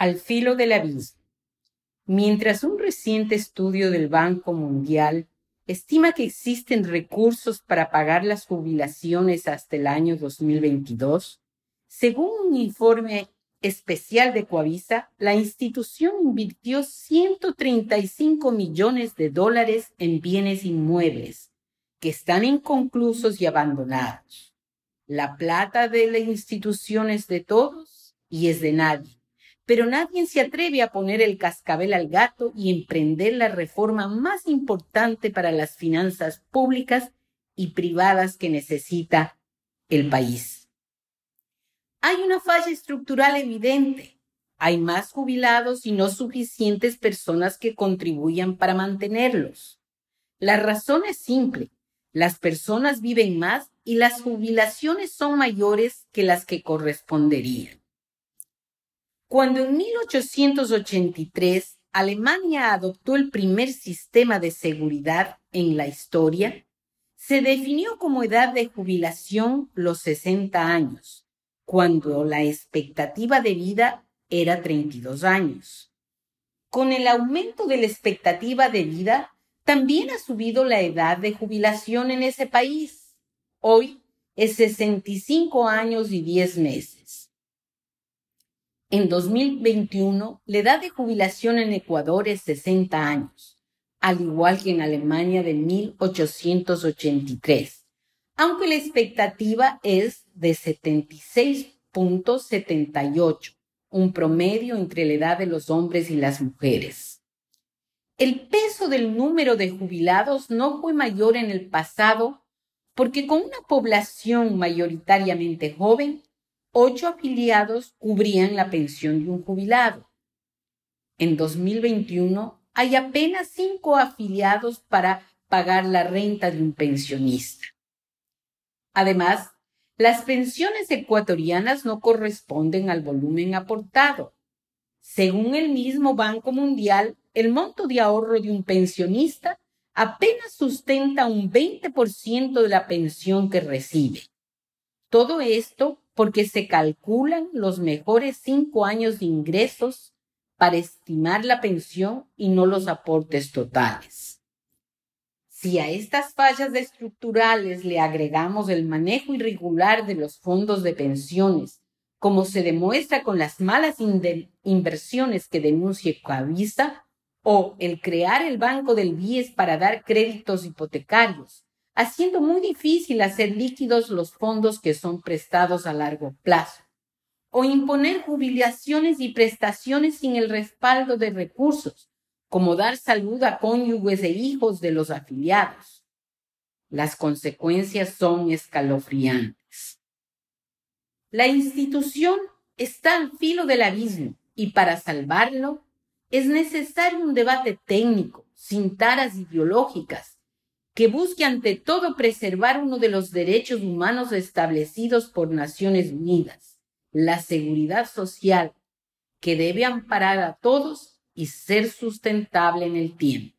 Al filo del abismo. Mientras un reciente estudio del Banco Mundial estima que existen recursos para pagar las jubilaciones hasta el año 2022, según un informe especial de Coavisa, la institución invirtió 135 millones de dólares en bienes inmuebles que están inconclusos y abandonados. La plata de la institución es de todos y es de nadie pero nadie se atreve a poner el cascabel al gato y emprender la reforma más importante para las finanzas públicas y privadas que necesita el país. Hay una falla estructural evidente. Hay más jubilados y no suficientes personas que contribuyan para mantenerlos. La razón es simple. Las personas viven más y las jubilaciones son mayores que las que corresponderían. Cuando en 1883 Alemania adoptó el primer sistema de seguridad en la historia, se definió como edad de jubilación los 60 años, cuando la expectativa de vida era 32 años. Con el aumento de la expectativa de vida, también ha subido la edad de jubilación en ese país. Hoy es 65 años y 10 meses. En 2021, la edad de jubilación en Ecuador es 60 años, al igual que en Alemania de 1883, aunque la expectativa es de 76.78, un promedio entre la edad de los hombres y las mujeres. El peso del número de jubilados no fue mayor en el pasado porque con una población mayoritariamente joven, ocho afiliados cubrían la pensión de un jubilado. En 2021 hay apenas cinco afiliados para pagar la renta de un pensionista. Además, las pensiones ecuatorianas no corresponden al volumen aportado. Según el mismo Banco Mundial, el monto de ahorro de un pensionista apenas sustenta un 20% de la pensión que recibe. Todo esto porque se calculan los mejores cinco años de ingresos para estimar la pensión y no los aportes totales. Si a estas fallas estructurales le agregamos el manejo irregular de los fondos de pensiones, como se demuestra con las malas inversiones que denuncia Coavisa, o el crear el Banco del BIES para dar créditos hipotecarios, haciendo muy difícil hacer líquidos los fondos que son prestados a largo plazo, o imponer jubilaciones y prestaciones sin el respaldo de recursos, como dar salud a cónyuges e hijos de los afiliados. Las consecuencias son escalofriantes. La institución está al filo del abismo y para salvarlo es necesario un debate técnico, sin taras ideológicas, que busque ante todo preservar uno de los derechos humanos establecidos por Naciones Unidas, la seguridad social, que debe amparar a todos y ser sustentable en el tiempo.